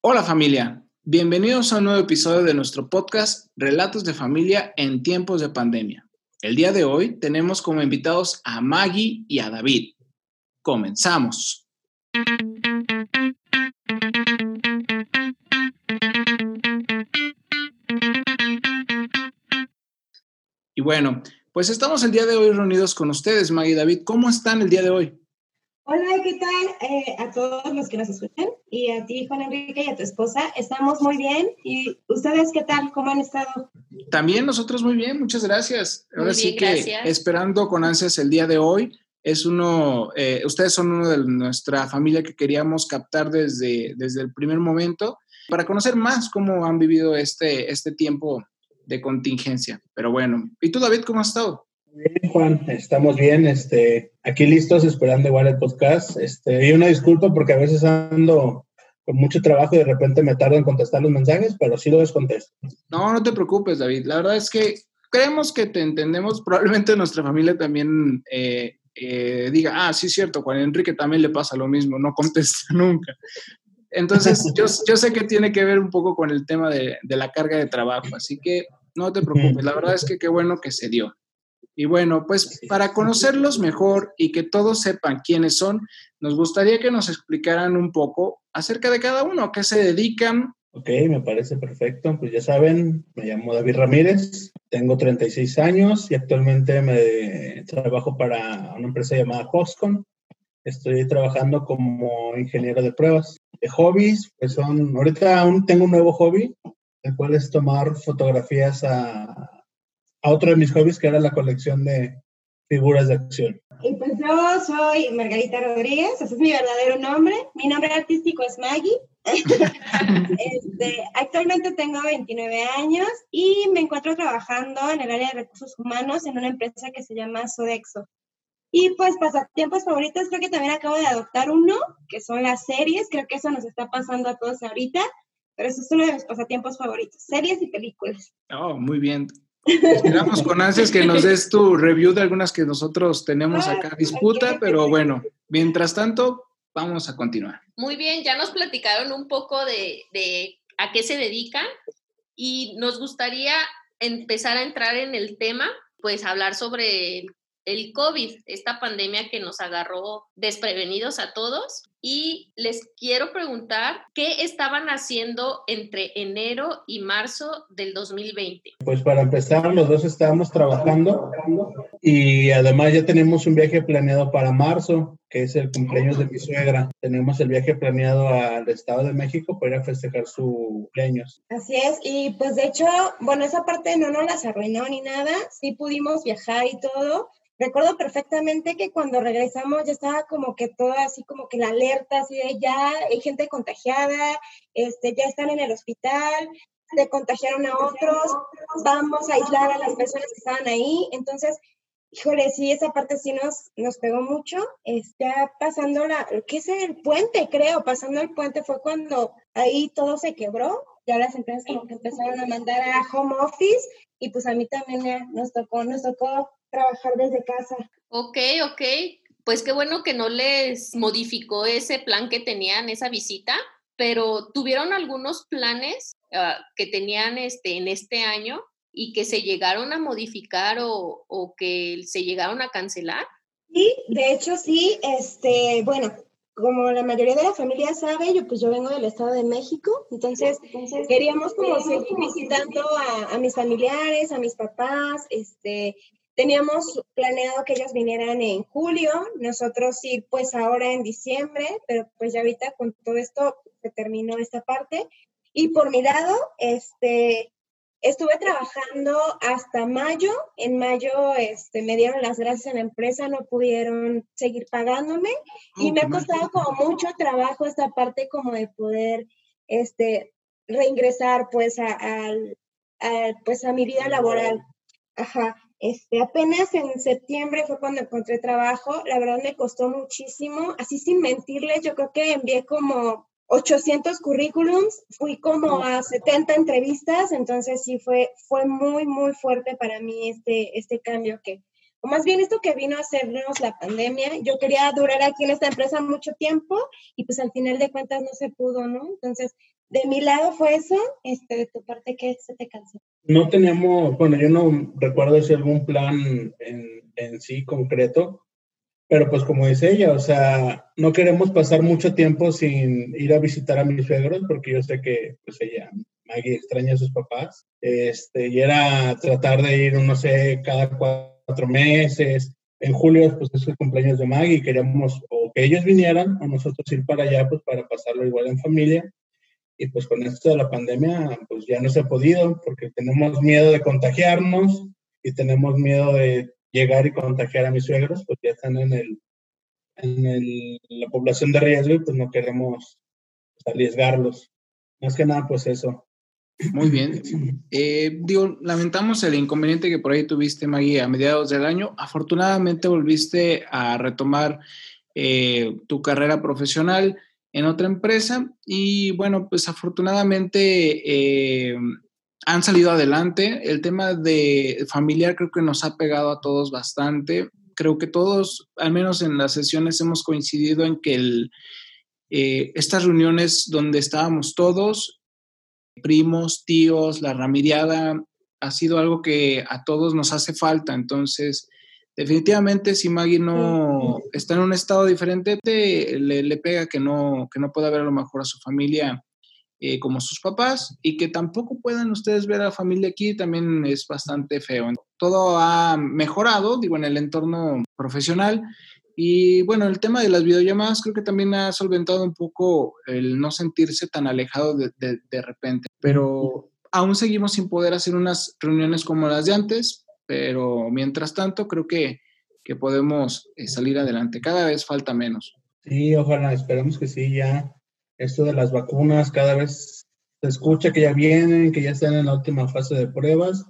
Hola familia, bienvenidos a un nuevo episodio de nuestro podcast Relatos de familia en tiempos de pandemia. El día de hoy tenemos como invitados a Maggie y a David. Comenzamos. Y bueno, pues estamos el día de hoy reunidos con ustedes, Maggie y David. ¿Cómo están el día de hoy? Hola, ¿qué tal eh, a todos los que nos escuchan? Y a ti, Juan Enrique, y a tu esposa. Estamos muy bien. ¿Y ustedes qué tal? ¿Cómo han estado? También nosotros muy bien, muchas gracias. Ahora sí que esperando con ansias el día de hoy. Es uno, eh, ustedes son uno de nuestra familia que queríamos captar desde, desde el primer momento para conocer más cómo han vivido este, este tiempo de contingencia. Pero bueno, ¿y tú, David, cómo has estado? Bien, Juan, estamos bien, este, aquí listos, esperando igual el podcast. Este, y una disculpa porque a veces ando con mucho trabajo y de repente me tardo en contestar los mensajes, pero sí los contesto. No, no te preocupes, David. La verdad es que creemos que te entendemos. Probablemente nuestra familia también eh, eh, diga, ah, sí, cierto, Juan Enrique también le pasa lo mismo, no contesta nunca. Entonces, yo, yo, sé que tiene que ver un poco con el tema de, de la carga de trabajo, así que no te preocupes. La verdad es que qué bueno que se dio. Y bueno, pues para conocerlos mejor y que todos sepan quiénes son, nos gustaría que nos explicaran un poco acerca de cada uno, a qué se dedican. Ok, me parece perfecto. Pues ya saben, me llamo David Ramírez, tengo 36 años y actualmente me trabajo para una empresa llamada Hostcon. Estoy trabajando como ingeniero de pruebas. De hobbies, pues son, ahorita aún tengo un nuevo hobby, el cual es tomar fotografías a a otro de mis hobbies, que era la colección de figuras de acción. Y pues yo soy Margarita Rodríguez, ese es mi verdadero nombre. Mi nombre artístico es Maggie. este, actualmente tengo 29 años y me encuentro trabajando en el área de recursos humanos en una empresa que se llama Sodexo. Y pues pasatiempos favoritos, creo que también acabo de adoptar uno, que son las series. Creo que eso nos está pasando a todos ahorita, pero eso es uno de mis pasatiempos favoritos, series y películas. Oh, muy bien. Esperamos con ansias que nos des tu review de algunas que nosotros tenemos ah, acá disputa, pero bueno, mientras tanto, vamos a continuar. Muy bien, ya nos platicaron un poco de, de a qué se dedican y nos gustaría empezar a entrar en el tema, pues hablar sobre el COVID, esta pandemia que nos agarró desprevenidos a todos. Y les quiero preguntar, ¿qué estaban haciendo entre enero y marzo del 2020? Pues para empezar, los dos estábamos trabajando y además ya tenemos un viaje planeado para marzo, que es el cumpleaños de mi suegra. Tenemos el viaje planeado al Estado de México para ir a festejar su cumpleaños. Así es, y pues de hecho, bueno, esa parte no nos las arruinó ni nada, sí pudimos viajar y todo, recuerdo perfectamente que cuando regresamos ya estaba como que todo así como que la alerta, así de ya hay gente contagiada, este, ya están en el hospital, se contagiaron a otros, vamos a aislar a las personas que estaban ahí. Entonces, híjole, sí, esa parte sí nos, nos pegó mucho. Está pasando la, ¿qué es el puente? Creo, pasando el puente fue cuando ahí todo se quebró. Ya las empresas como que empezaron a mandar a home office y pues a mí también nos tocó, nos tocó trabajar desde casa. Ok, ok. Pues qué bueno que no les modificó ese plan que tenían, esa visita, pero tuvieron algunos planes ah, que tenían este, en este año y que se llegaron a modificar o, o, que se llegaron a cancelar. Sí, de hecho sí, este, bueno, como la mayoría de la familia sabe, yo pues yo vengo del Estado de México, entonces, queríamos como seguir visitando a, a, mis familiares, a mis papás, este, Teníamos planeado que ellos vinieran en julio, nosotros ir pues ahora en diciembre, pero pues ya ahorita con todo esto se terminó esta parte. Y por mi lado, este, estuve trabajando hasta mayo. En mayo este, me dieron las gracias en la empresa, no pudieron seguir pagándome y me ha costado como mucho trabajo esta parte como de poder este, reingresar pues a, a, pues a mi vida laboral. Ajá. Este, apenas en septiembre fue cuando encontré trabajo, la verdad me costó muchísimo, así sin mentirles, yo creo que envié como 800 currículums, fui como a 70 entrevistas, entonces sí fue, fue muy, muy fuerte para mí este, este cambio que, o más bien esto que vino a hacernos la pandemia, yo quería durar aquí en esta empresa mucho tiempo y pues al final de cuentas no se pudo, ¿no? Entonces de mi lado fue eso, este, de tu parte, ¿qué se te cansó? No teníamos, bueno, yo no recuerdo si algún plan en, en sí concreto, pero pues como dice ella, o sea, no queremos pasar mucho tiempo sin ir a visitar a mis suegros, porque yo sé que pues ella, Maggie, extraña a sus papás, este, y era tratar de ir, no sé, cada cuatro meses. En julio, pues es el cumpleaños de Maggie, queríamos o que ellos vinieran o nosotros ir para allá, pues para pasarlo igual en familia. Y pues con esto de la pandemia, pues ya no se ha podido, porque tenemos miedo de contagiarnos y tenemos miedo de llegar y contagiar a mis suegros, pues ya están en, el, en el, la población de riesgo y pues no queremos arriesgarlos. Más que nada, pues eso. Muy bien. Eh, digo, lamentamos el inconveniente que por ahí tuviste, Maggie, a mediados del año. Afortunadamente volviste a retomar eh, tu carrera profesional en otra empresa y bueno, pues afortunadamente eh, han salido adelante. El tema de familiar creo que nos ha pegado a todos bastante. Creo que todos, al menos en las sesiones, hemos coincidido en que eh, estas reuniones donde estábamos todos, primos, tíos, la ramiriada, ha sido algo que a todos nos hace falta. Entonces, definitivamente si Maggie no está en un estado diferente, le, le, pega que no, que no pueda ver a lo mejor a su familia eh, como sus papás y que tampoco puedan ustedes ver a la familia aquí también es bastante feo. Todo ha mejorado, digo, en el entorno profesional. Y bueno, el tema de las videollamadas creo que también ha solventado un poco el no sentirse tan alejado de, de, de repente. Pero aún seguimos sin poder hacer unas reuniones como las de antes, pero mientras tanto creo que, que podemos eh, salir adelante. Cada vez falta menos. Sí, ojalá, esperemos que sí, ya esto de las vacunas cada vez se escucha que ya vienen, que ya están en la última fase de pruebas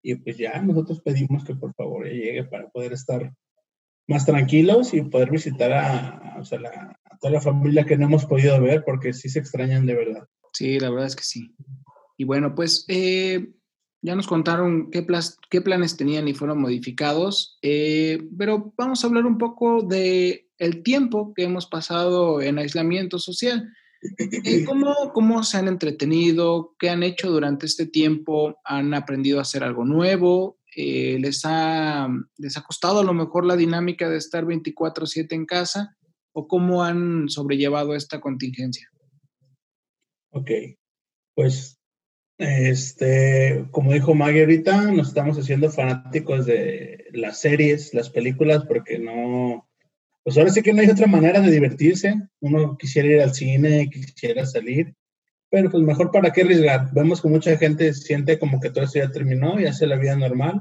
y pues ya nosotros pedimos que por favor llegue para poder estar más tranquilos y poder visitar a, o sea, la, a, toda la familia que no hemos podido ver porque sí se extrañan de verdad. Sí, la verdad es que sí. Y bueno, pues eh, ya nos contaron qué, qué, planes tenían y fueron modificados, eh, pero vamos a hablar un poco de el tiempo que hemos pasado en aislamiento social. Eh, ¿Cómo, ¿Cómo se han entretenido? ¿Qué han hecho durante este tiempo? ¿Han aprendido a hacer algo nuevo? Eh, ¿les, ha, ¿Les ha costado a lo mejor la dinámica de estar 24/7 en casa? ¿O cómo han sobrellevado esta contingencia? Ok, pues este, como dijo Maggie ahorita, nos estamos haciendo fanáticos de las series, las películas, porque no, pues ahora sí que no hay otra manera de divertirse. Uno quisiera ir al cine, quisiera salir, pero pues mejor para qué arriesgar. Vemos que mucha gente siente como que todo esto ya terminó y hace la vida normal.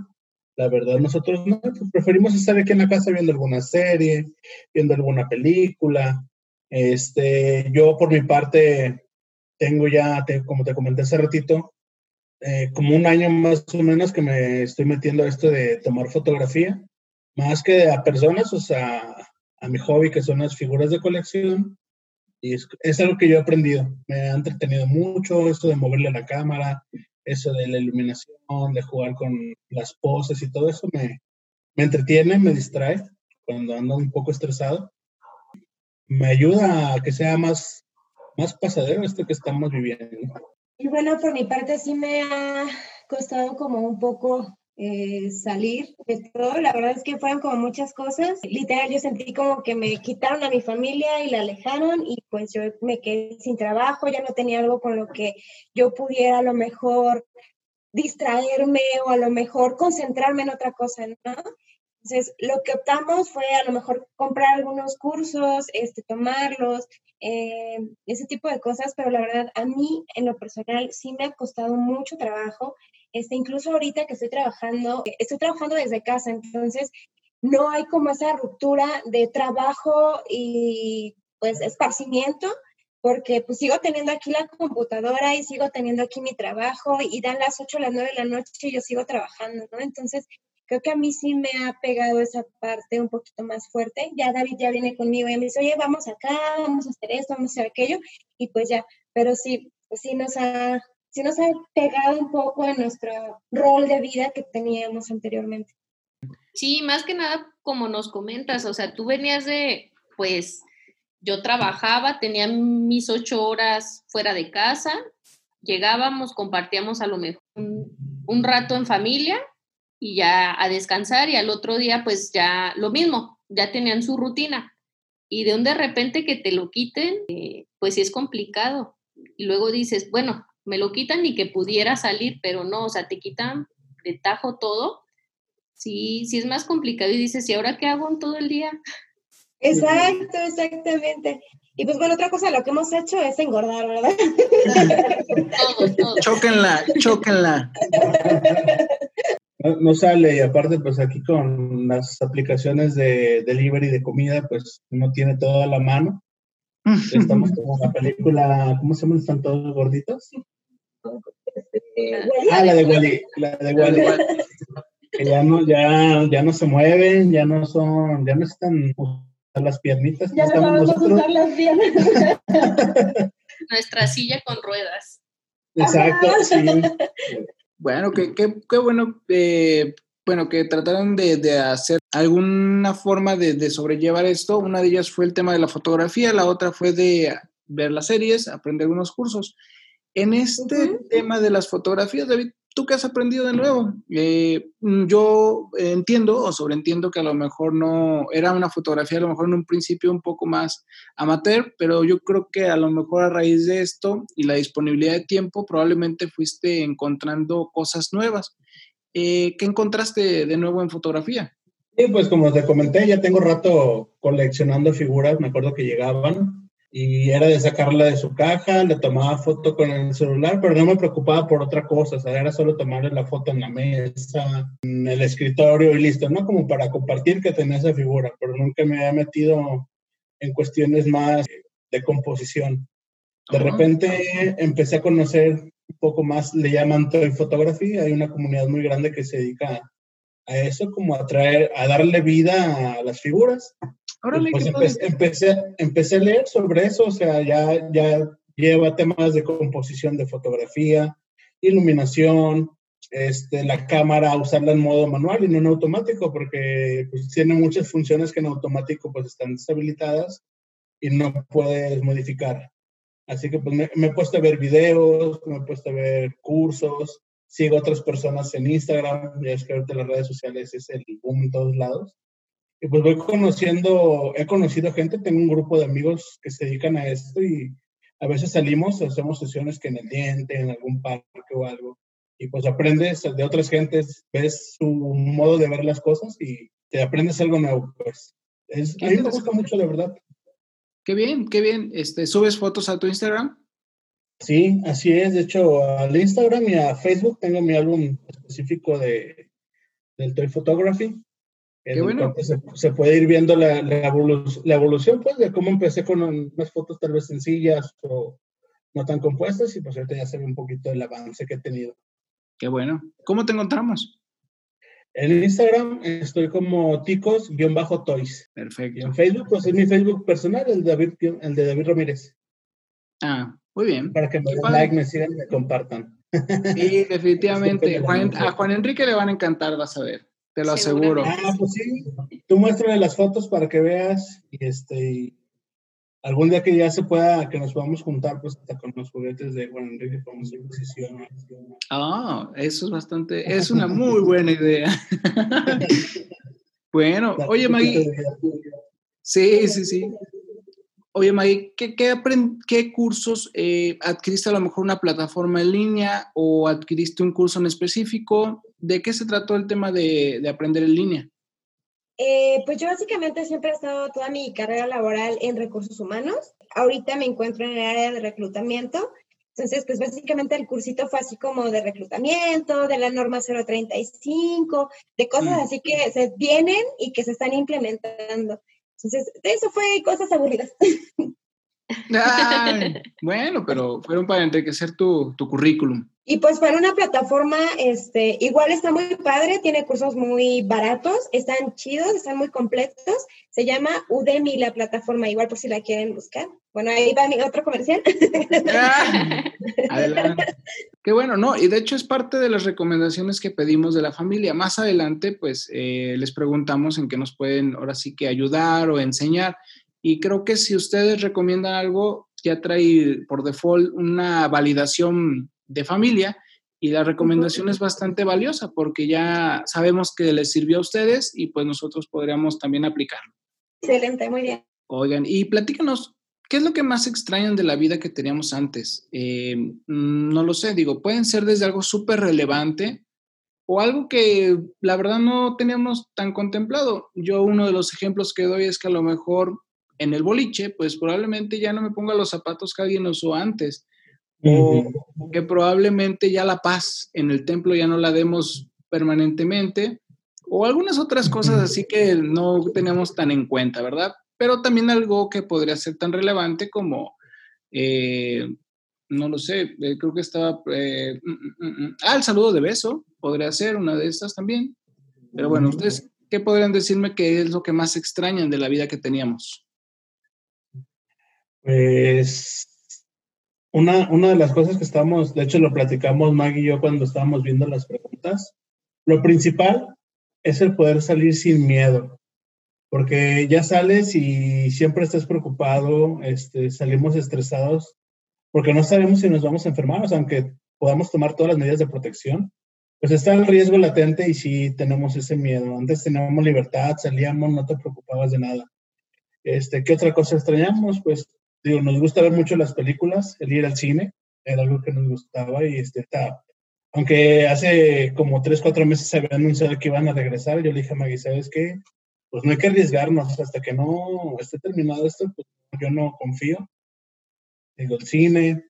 La verdad, nosotros no, pues preferimos estar aquí en la casa viendo alguna serie, viendo alguna película. Este, yo por mi parte tengo ya, te, como te comenté hace ratito, eh, como un año más o menos que me estoy metiendo a esto de tomar fotografía, más que a personas, o sea, a mi hobby, que son las figuras de colección. Y es, es, algo que yo he aprendido. Me ha entretenido mucho eso de moverle la cámara, eso de la iluminación, de jugar con las poses y todo eso me, me entretiene, me distrae cuando ando un poco estresado. Me ayuda a que sea más, más pasadero esto que estamos viviendo. Y bueno, por mi parte sí me ha costado como un poco eh, salir de todo. La verdad es que fueron como muchas cosas. Literal, yo sentí como que me quitaron a mi familia y la alejaron y pues yo me quedé sin trabajo, ya no tenía algo con lo que yo pudiera a lo mejor distraerme o a lo mejor concentrarme en otra cosa, ¿no? Entonces, lo que optamos fue a lo mejor comprar algunos cursos, este, tomarlos, eh, ese tipo de cosas, pero la verdad, a mí en lo personal sí me ha costado mucho trabajo este, incluso ahorita que estoy trabajando, estoy trabajando desde casa, entonces no hay como esa ruptura de trabajo y pues esparcimiento, porque pues sigo teniendo aquí la computadora y sigo teniendo aquí mi trabajo y dan las 8 o las 9 de la noche y yo sigo trabajando, ¿no? Entonces, creo que a mí sí me ha pegado esa parte un poquito más fuerte. Ya David ya viene conmigo y me dice, oye, vamos acá, vamos a hacer esto, vamos a hacer aquello, y pues ya, pero sí, pues sí nos ha sí nos ha pegado un poco en nuestro rol de vida que teníamos anteriormente. Sí, más que nada, como nos comentas, o sea, tú venías de, pues, yo trabajaba, tenía mis ocho horas fuera de casa, llegábamos, compartíamos a lo mejor un, rato en familia y ya a descansar y al otro día pues ya lo mismo, ya tenían su rutina. Y de un de repente que te lo quiten, eh, pues sí es complicado. Y luego dices, bueno, me lo quitan y que pudiera salir, pero no, o sea, te quitan de tajo todo. Sí, sí es más complicado y dices, ¿y ahora qué hago en todo el día? Exacto, exactamente. Y pues bueno, otra cosa, lo que hemos hecho es engordar, ¿verdad? Chóquenla, chóquenla. No, sale, y aparte, pues aquí con las aplicaciones de delivery de comida, pues uno tiene todo a la mano. Estamos como la película, ¿cómo se llaman? ¿Están todos gorditos? Ah, la de Wally, la de Wally. que ya no, ya, ya no se mueven, ya no son, ya no están las piernitas. Ya no nosotros. usar las piernas. Nuestra silla con ruedas. Exacto, sí. Bueno, qué, qué, qué bueno, eh, bueno, que trataron de, de hacer alguna forma de, de, sobrellevar esto. Una de ellas fue el tema de la fotografía, la otra fue de ver las series, aprender unos cursos. En este tema de las fotografías, David, ¿Tú qué has aprendido de nuevo? Eh, mm, yo entiendo o sobreentiendo que a lo mejor no era una fotografía, a lo mejor en un principio un poco más amateur, pero yo creo que a lo mejor a raíz de esto y la disponibilidad de tiempo probablemente fuiste encontrando cosas nuevas. Eh, ¿Qué encontraste de nuevo en fotografía? Sí, pues como te comenté, ya tengo rato coleccionando figuras, me acuerdo que llegaban y era de sacarla de su caja, le tomaba foto con el celular, pero no me preocupaba por otra cosa, o sea, era solo tomarle la foto en la mesa, en el escritorio y listo, no como para compartir que tenía esa figura, pero nunca me había metido en cuestiones más de composición. De repente empecé a conocer un poco más, le llaman toy fotografía, hay una comunidad muy grande que se dedica a eso, como a traer, a darle vida a las figuras pues empecé, empecé, a leer sobre eso, o sea, ya, ya lleva temas de composición de fotografía, iluminación, este, la cámara, usarla en modo manual y no en automático, porque pues, tiene muchas funciones que en automático pues están deshabilitadas y no puedes modificar. Así que pues me, me, he puesto a ver videos, me he puesto a ver cursos, sigo a otras personas en Instagram, ya es que ahorita las redes sociales es el boom en todos lados. Y pues voy conociendo, he conocido gente, tengo un grupo de amigos que se dedican a esto y a veces salimos, hacemos sesiones que en el diente, en algún parque o algo. Y pues aprendes de otras gentes, ves su modo de ver las cosas y te aprendes algo nuevo. Pues es, a mí me gusta mucho, de verdad. Qué bien, qué bien. Este, ¿Subes fotos a tu Instagram? Sí, así es. De hecho, al Instagram y a Facebook tengo mi álbum específico de, del Toy Photography. Qué bueno. Se, puede ir viendo la, la, evolución, pues, de cómo empecé con unas fotos tal vez sencillas o no tan compuestas y pues ahorita ya se ve un poquito el avance que he tenido. Qué bueno. ¿Cómo te encontramos? En Instagram estoy como ticos-toys. Perfecto. Y en Facebook, pues es mi Facebook personal, el de David, el de David Ramírez. Ah, muy bien. Para que me den like, me sigan y me compartan. Sí, definitivamente. a Juan Enrique le van a encantar, vas a ver te lo aseguro. Ah, pues sí, tú muéstrame las fotos para que veas y este algún día que ya se pueda, que nos podamos juntar pues hasta con los juguetes de Juan Enrique podemos hacer exposición. Ah, eso es bastante, es una muy buena idea. bueno, oye Maggie. Sí, sí, sí. Oye, Maggie, ¿qué, qué, qué cursos eh, adquiriste a lo mejor una plataforma en línea o adquiriste un curso en específico? ¿De qué se trató el tema de, de aprender en línea? Eh, pues yo básicamente siempre he estado toda mi carrera laboral en recursos humanos. Ahorita me encuentro en el área de reclutamiento. Entonces, pues básicamente el cursito fue así como de reclutamiento, de la norma 035, de cosas mm. así que se vienen y que se están implementando. Entonces, eso fue cosas aburridas. bueno, pero fueron para enriquecer tu, tu, currículum. Y pues para una plataforma, este, igual está muy padre, tiene cursos muy baratos, están chidos, están muy completos. Se llama Udemy la plataforma, igual por si la quieren buscar. Bueno, ahí va mi otro comercial. Ah, adelante. Qué bueno, ¿no? Y de hecho es parte de las recomendaciones que pedimos de la familia. Más adelante, pues eh, les preguntamos en qué nos pueden ahora sí que ayudar o enseñar. Y creo que si ustedes recomiendan algo, ya trae por default una validación de familia y la recomendación es bastante valiosa porque ya sabemos que les sirvió a ustedes y pues nosotros podríamos también aplicarlo. Excelente, muy bien. Oigan, y platícanos, ¿qué es lo que más extrañan de la vida que teníamos antes? Eh, mm, no lo sé, digo, pueden ser desde algo súper relevante o algo que la verdad no teníamos tan contemplado. Yo uno de los ejemplos que doy es que a lo mejor en el boliche, pues probablemente ya no me ponga los zapatos que alguien usó antes o que probablemente ya la paz en el templo ya no la demos permanentemente, o algunas otras cosas así que no tenemos tan en cuenta, ¿verdad? Pero también algo que podría ser tan relevante como, eh, no lo sé, eh, creo que estaba, eh, mm, mm, mm, ah, el saludo de beso, podría ser una de estas también. Pero bueno, ustedes, ¿qué podrían decirme que es lo que más extrañan de la vida que teníamos? Pues una, una de las cosas que estamos, de hecho lo platicamos Maggie y yo cuando estábamos viendo las preguntas, lo principal es el poder salir sin miedo, porque ya sales y siempre estás preocupado, este, salimos estresados, porque no sabemos si nos vamos a enfermar, o sea, aunque podamos tomar todas las medidas de protección, pues está el riesgo latente y sí tenemos ese miedo. Antes teníamos libertad, salíamos, no te preocupabas de nada. Este, ¿Qué otra cosa extrañamos? Pues digo, nos gusta ver mucho las películas, el ir al cine, era algo que nos gustaba y este, está, aunque hace como tres, cuatro meses se había anunciado que iban a regresar, yo le dije a Maggie, ¿sabes qué? Pues no hay que arriesgarnos hasta que no esté terminado esto, pues yo no confío. Digo, el cine,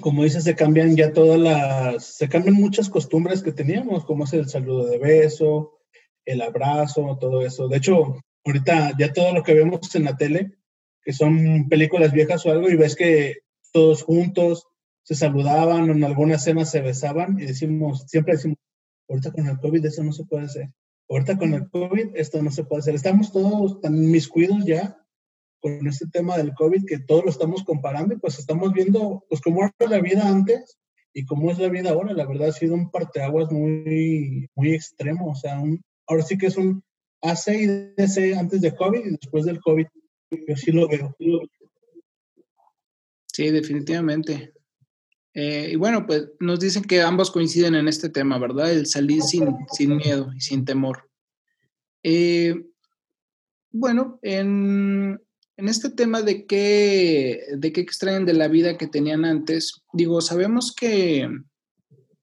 como dices, se cambian ya todas las, se cambian muchas costumbres que teníamos, como es el saludo de beso, el abrazo, todo eso. De hecho, ahorita ya todo lo que vemos en la tele, que son películas viejas o algo, y ves que todos juntos se saludaban, en alguna escena se besaban, y decimos, siempre decimos, ahorita con el COVID eso no se puede hacer. Ahorita con el COVID esto no se puede hacer. Estamos todos tan miscuidos ya con este tema del COVID que todos lo estamos comparando y pues estamos viendo pues cómo era la vida antes y cómo es la vida ahora. La verdad ha sido un parteaguas muy, muy extremo. O sea, un, ahora sí que es un AC y DC antes de COVID y después del COVID. Yo sí lo veo. Sí, definitivamente. Eh, y bueno, pues nos dicen que ambos coinciden en este tema, ¿verdad? El salir sin, sin miedo y sin temor. Eh, bueno, en, en, este tema de qué, de qué extraen de la vida que tenían antes, digo, sabemos que,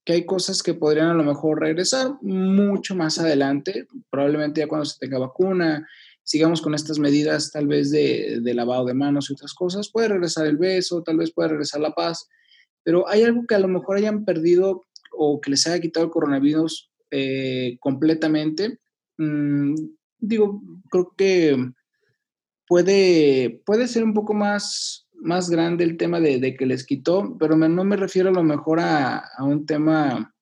que hay cosas que podrían a lo mejor regresar mucho más adelante, probablemente ya cuando se tenga vacuna, sigamos con estas medidas tal vez de, lavado de manos y otras cosas, puede regresar el beso, tal vez puede regresar la paz, pero hay algo que a lo mejor hayan perdido o que les haya quitado el coronavirus eh, completamente. Mm, digo, creo que puede, puede ser un poco más, más grande el tema de, que les quitó, pero no me refiero a lo mejor a, un tema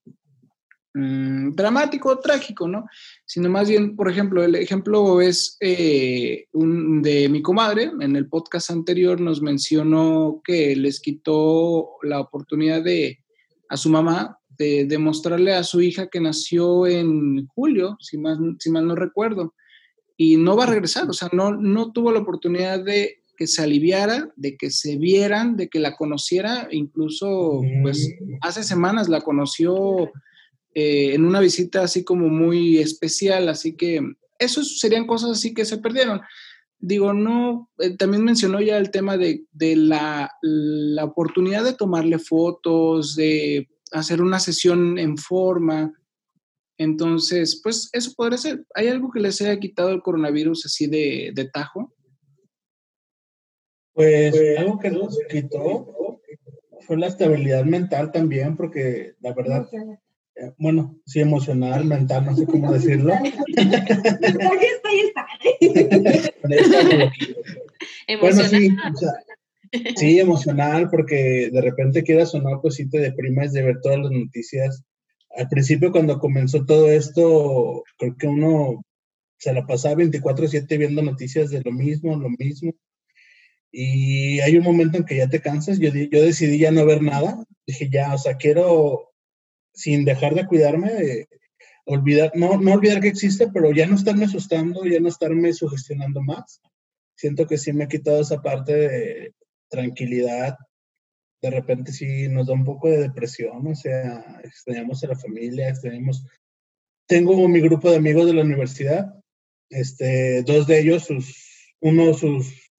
Mm, dramático, trágico, ¿no? Sino más bien, por ejemplo, el ejemplo es eh, un, de mi comadre. En el podcast anterior nos mencionó que les quitó la oportunidad de a su mamá de demostrarle a su hija que nació en julio, si mal, si mal no recuerdo, y no va a regresar, o sea, no, no tuvo la oportunidad de que se aliviara, de que se vieran, de que la conociera, incluso pues hace semanas la conoció eh, en una visita así como muy especial, así que eso serían cosas así que se perdieron. Digo, no, eh, también mencionó ya el tema de, la, la, oportunidad de tomarle fotos, de hacer una sesión en forma. Entonces, pues eso podría ser. ¿Hay algo que les haya quitado el coronavirus así de, de tajo? Pues, pues algo que nos quitó fue la estabilidad mental también, porque la verdad, bueno, sí, emocional, mental, no sé cómo decirlo. bueno, sí, sí, emocional, porque de repente quieras o no, pues sí te deprimes de ver todas las noticias. Al principio, cuando comenzó todo esto, creo que uno se la pasaba 24/7 viendo noticias de lo mismo, lo mismo. Y hay un momento en que ya te cansas. Yo, yo decidí ya no ver nada. Dije, ya, o sea, quiero sin dejar de cuidarme, olvidar, no, no olvidar que existe, pero ya no estarme asustando, ya no estarme sugestionando más, siento que sí me ha quitado esa parte de tranquilidad. De repente sí nos da un poco de depresión, o sea, extrañamos a la familia, extrañamos... Tengo mi grupo de amigos de la universidad, este, dos de ellos, sus, uno sus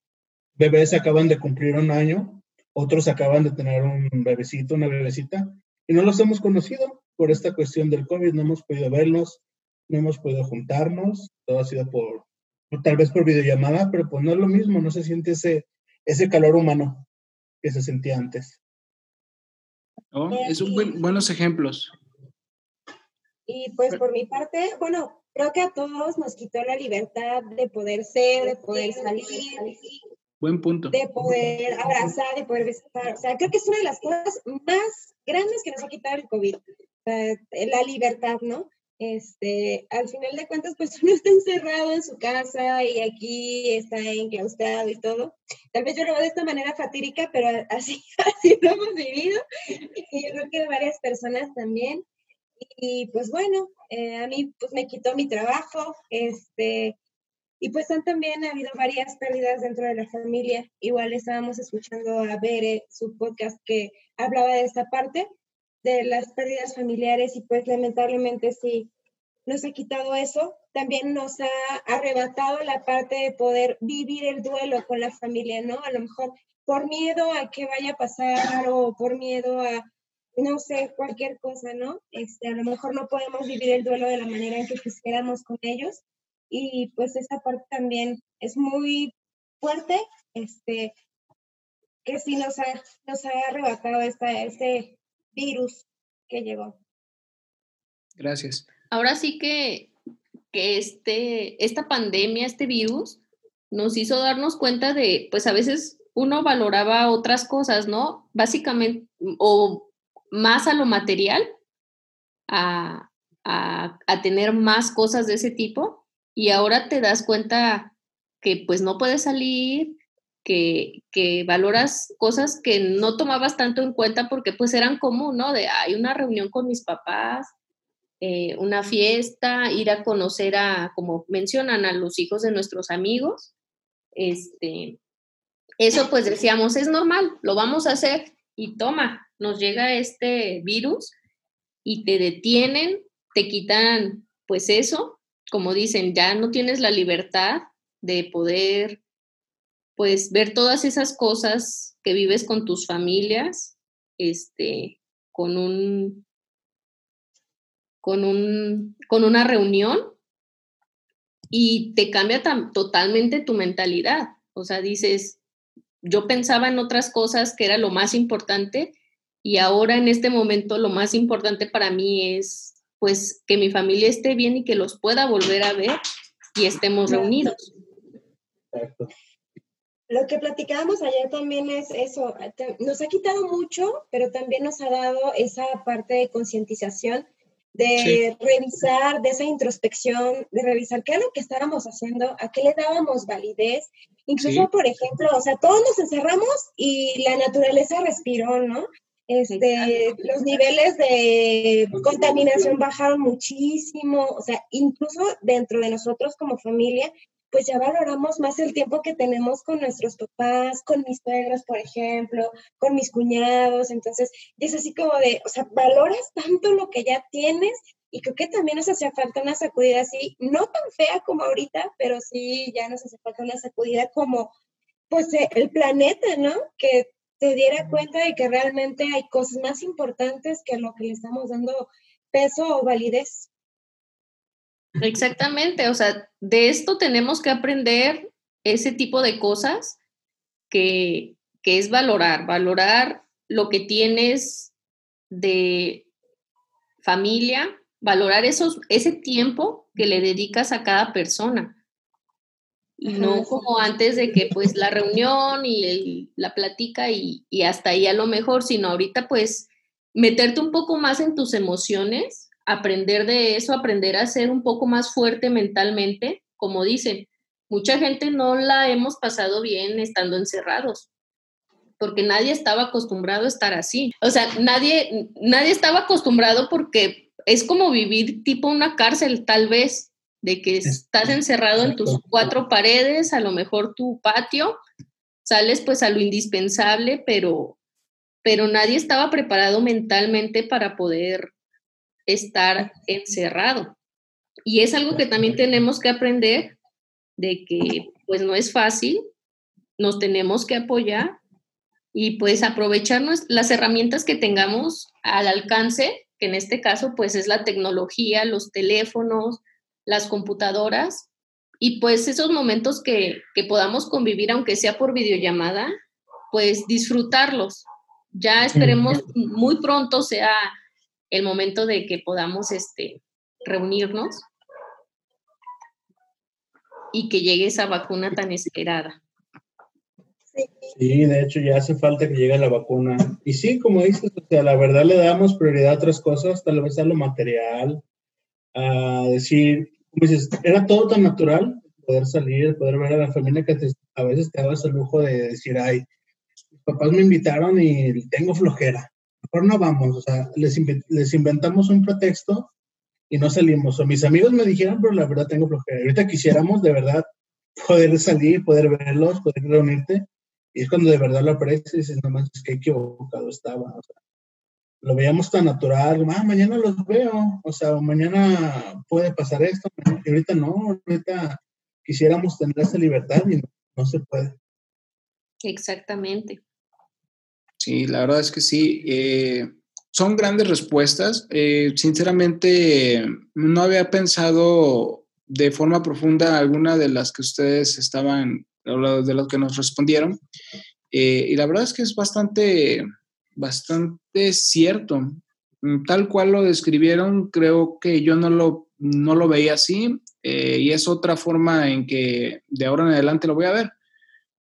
bebés acaban de cumplir un año, otros acaban de tener un bebecito, una bebecita, y no los hemos conocido por esta cuestión del COVID, no hemos podido verlos, no hemos podido juntarnos, todo ha sido por, tal vez por videollamada, pero pues no es lo mismo, no se siente ese, ese calor humano que se sentía antes. Oh, es un buen, buenos ejemplos. Y pues por mi parte, bueno, creo que a todos nos quitó la libertad de poder ser, de poder salir, Buen punto. De poder abrazar, de poder besar. O sea, creo que es una de las cosas más grandes que nos ha quitado el COVID. la libertad, ¿no? Este, al final de cuentas, pues uno está encerrado en su casa y aquí está enclaustrado y todo. Tal vez yo lo veo de esta manera fatídica, pero así, así lo hemos vivido. Y yo creo que varias personas también. Y pues bueno, eh, a mí pues me quitó mi trabajo, este, y pues también ha habido varias pérdidas dentro de la familia. Igual estábamos escuchando a Bere, su podcast que hablaba de esta parte, de las pérdidas familiares y pues lamentablemente sí nos ha quitado eso. También nos ha arrebatado la parte de poder vivir el duelo con la familia, ¿no? A lo mejor por miedo a que vaya a pasar o por miedo a, no sé, cualquier cosa, ¿no? Este, a lo mejor no podemos vivir el duelo de la manera en que quisiéramos con ellos y pues esa parte también es muy fuerte, este, que sí nos ha, nos ha arrebatado esta, este virus que llegó. Gracias. Ahora sí que, que este, esta pandemia, este virus, nos hizo darnos cuenta de, pues a veces uno valoraba otras cosas, ¿no? Básicamente, o más a lo material, a, a, a tener más cosas de ese tipo, y ahora te das cuenta que pues no puedes salir, que, que, valoras cosas que no tomabas tanto en cuenta porque pues eran común, ¿no? De hay una reunión con mis papás, eh, una fiesta, ir a conocer a, como mencionan, a los hijos de nuestros amigos. Este, eso pues decíamos, es normal, lo vamos a hacer y toma, nos llega este virus y te detienen, te quitan pues eso como dicen, ya no tienes la libertad de poder, pues, ver todas esas cosas que vives con tus familias, este, con un, con un, con una reunión y te cambia totalmente tu mentalidad. O sea, dices, yo pensaba en otras cosas que era lo más importante y ahora en este momento lo más importante para mí es pues que mi familia esté bien y que los pueda volver a ver y estemos reunidos. Lo que platicábamos ayer también es eso, nos ha quitado mucho, pero también nos ha dado esa parte de concientización, de revisar, de esa introspección, de revisar qué es lo que estábamos haciendo, a qué le dábamos validez. Incluso, por ejemplo, o sea, todos nos encerramos y la naturaleza respiró, ¿no? Este, los niveles de contaminación bajaron muchísimo, o sea, incluso dentro de nosotros como familia, pues ya valoramos más el tiempo que tenemos con nuestros papás, con mis suegros, por ejemplo, con mis cuñados, entonces, es así como de, o sea, valoras tanto lo que ya tienes y creo que también nos hacía falta una sacudida así, no tan fea como ahorita, pero sí ya nos hace falta una sacudida como, pues, el planeta, ¿no? Que te diera cuenta de que realmente hay cosas más importantes que lo que le estamos dando peso o validez. Exactamente, o sea, de esto tenemos que aprender ese tipo de cosas que, que es valorar, valorar lo que tienes de familia, valorar esos, ese tiempo que le dedicas a cada persona y no como antes de que pues la reunión y la plática y, y, hasta ahí a lo mejor, sino ahorita pues meterte un poco más en tus emociones, aprender de eso, aprender a ser un poco más fuerte mentalmente, como dicen, mucha gente no la hemos pasado bien estando encerrados, porque nadie estaba acostumbrado a estar así. O sea, nadie, nadie estaba acostumbrado porque es como vivir tipo una cárcel, tal vez, de que estás encerrado en tus cuatro paredes, a lo mejor tu patio, sales pues a lo indispensable, pero, pero nadie estaba preparado mentalmente para poder estar encerrado. Y es algo que también tenemos que aprender de que pues no es fácil, nos tenemos que apoyar y pues aprovechar las herramientas que tengamos al alcance, que en este caso pues es la tecnología, los teléfonos, las computadoras y pues esos momentos que, que podamos convivir, aunque sea por videollamada, pues disfrutarlos. Ya esperemos muy pronto sea el momento de que podamos este, reunirnos y que llegue esa vacuna tan esperada. Sí, de hecho ya hace falta que llegue la vacuna. Y sí, como dices, o sea, la verdad le damos prioridad a otras cosas, tal vez a lo material, a decir, como dices, era todo tan natural poder salir, poder ver a la familia que a veces te dabas el lujo de decir, ay, mis papás me invitaron y tengo flojera, mejor no vamos, o sea, les, les inventamos un pretexto y no salimos. O mis amigos me dijeron, pero la verdad tengo flojera. Ahorita quisiéramos de verdad poder salir, poder verlos, poder reunirte. Y es cuando de verdad lo aprecias y dices, no manches, qué equivocado estaba. O sea, lo veíamos tan natural, ah, mañana los veo, o sea, mañana puede pasar esto, y ahorita no, ahorita quisiéramos tener esa libertad y no, se puede. Exactamente. Sí, la verdad es que sí. Eh, son grandes respuestas. Eh, sinceramente, no había pensado de forma profunda alguna de las que ustedes estaban, de las que nos respondieron. Eh, y la verdad es que es bastante bastante cierto. Mm, tal cual lo describieron, creo que yo no lo, no lo veía así eh, y es otra forma en que de ahora en adelante lo voy a ver.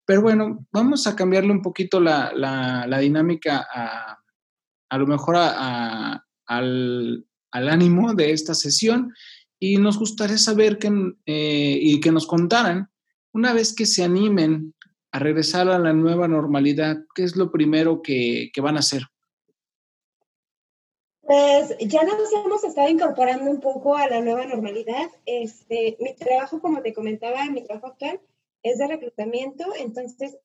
Pero bueno, vamos a cambiarle un poquito la, la, dinámica a, a lo mejor al, al, ánimo de esta sesión y nos gustaría saber que, eh, y que nos contaran, una vez que se animen a regresar a la nueva normalidad, ¿qué es lo primero que, van a hacer? Pues ya nos hemos estado incorporando un poco a la nueva normalidad. Este, mi trabajo, como te comentaba, mi trabajo actual es de reclutamiento, entonces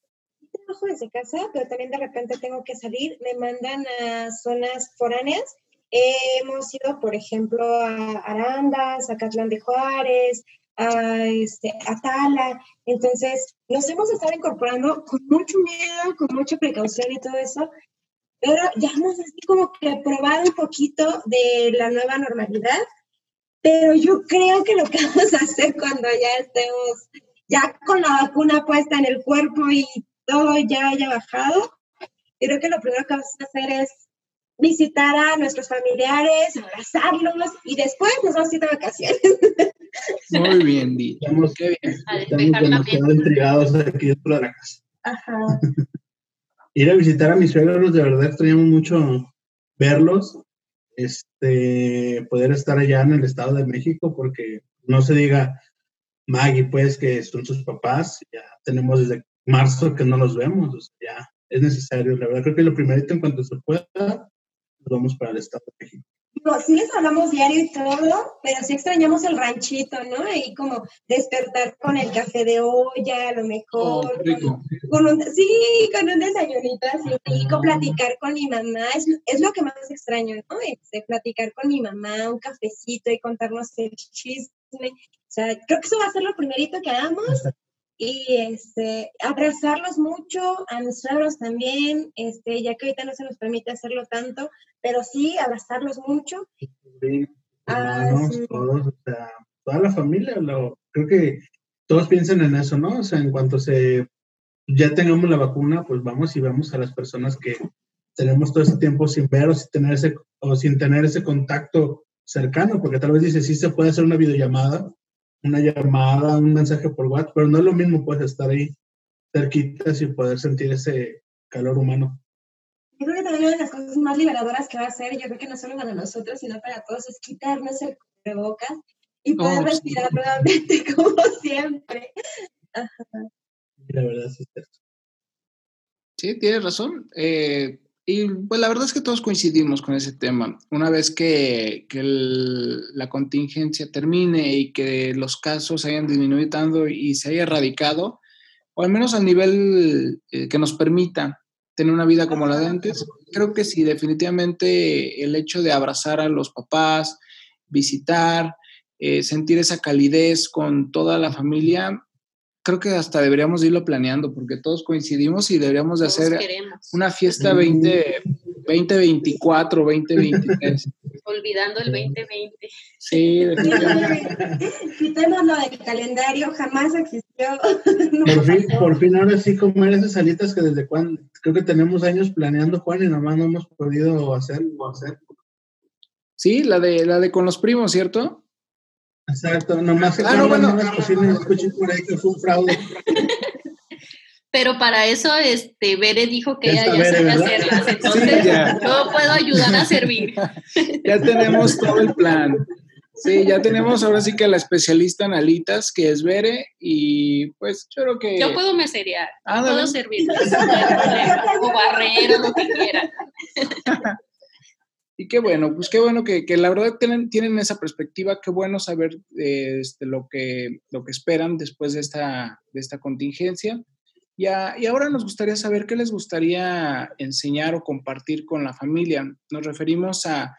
trabajo desde casa, pero también de repente tengo que salir, me mandan a zonas foráneas. hemos ido, por ejemplo, a Arandas, a Catlán de Juárez, a, este, a Tala. Entonces, nos hemos estado incorporando con mucho miedo, con mucha precaución y todo eso, pero ya hemos así como que probado un poquito de la nueva normalidad. Pero yo creo que lo que vamos a hacer cuando ya estemos ya con la vacuna puesta en el cuerpo y todo ya haya bajado, creo que lo primero que vamos a hacer es visitar a nuestros familiares, abrazarlos y después nos vamos a ir de vacaciones. Muy bien, Di. Estamos, qué bien. Estamos demasiado intrigados aquí dentro de la casa. Ajá. ir a visitar a mis suegros, de verdad extrañamos mucho verlos, este, poder estar allá en el Estado de México, porque no se diga Maggie, pues, que son sus papás, ya tenemos desde marzo que no los vemos, o sea, ya es necesario, la verdad creo que lo primerito en cuanto se pueda, vamos para el Estado de México. sí les hablamos diario y todo, pero sí extrañamos el ranchito, ¿no? Ahí como despertar con el café de olla, a lo mejor. Oh, con un, sí, con un desayunito así rico, platicar con mi mamá, es, es, lo que más extraño, ¿no? Este, platicar con mi mamá, un cafecito y contarnos el chisme. O sea, creo que eso va a ser lo primerito que hagamos y este, abrazarlos mucho, a mis suegros también, este, ya que ahorita no se nos permite hacerlo tanto, pero sí abrazarlos mucho. Sí, ah, todos, o sea, toda la familia, lo, creo que todos piensan en eso, ¿no? O sea, en cuanto se ya tengamos la vacuna, pues vamos y vamos a las personas que tenemos todo ese tiempo sin ver o sin tener ese, o sin tener ese contacto cercano, porque tal vez dice, sí se puede hacer una videollamada, una llamada, un mensaje por WhatsApp, pero no es lo mismo pues estar ahí cerquitas y poder sentir ese calor humano. Yo creo que también una de las cosas más liberadoras que va a ser, yo creo que no solo para nosotros, sino para todos, es quitarnos el cubrebocas y poder oh, respirar nuevamente como siempre. La verdad sí es Sí, tienes razón. Eh, Y pues la verdad es que todos coincidimos con ese tema. Una vez que, que la contingencia termine y que los casos hayan disminuido y se haya erradicado, o al menos al nivel eh, que nos permita tener una vida como la de antes, creo que sí, definitivamente el hecho de abrazar a los papás, visitar, eh, sentir esa calidez con toda la familia, creo que hasta deberíamos irlo planeando porque todos coincidimos y deberíamos de hacer una fiesta 20, 2024, 2023. Olvidando el 2020. Sí, definitivamente. Quitémoslo del calendario, jamás existió. Por fin, por fin, ahora sí comer esas salitas que desde cuando, creo que tenemos años planeando, Juan, y nomás no hemos podido hacer. hacer. Sí, la de, la de con los primos, ¿cierto? Exacto, nomás que ah, no, bueno, escuché por ahí que fue un fraude. Pero para eso, este, Bere dijo que ella ya sabe hacerlas, entonces yo puedo ayudar a servir. ya tenemos todo el plan. Sí, ya tenemos ahora sí que la especialista en alitas, que es Bere, y pues yo creo que... Yo puedo meserear, puedo servir, o barrer, lo que quiera. Y qué bueno, pues qué bueno que, la verdad tienen, tienen esa perspectiva, qué bueno saber eh, este, lo, que, lo que esperan después de esta, de esta contingencia. Y, y, ahora nos gustaría saber qué les gustaría enseñar o compartir con la familia. Nos referimos a,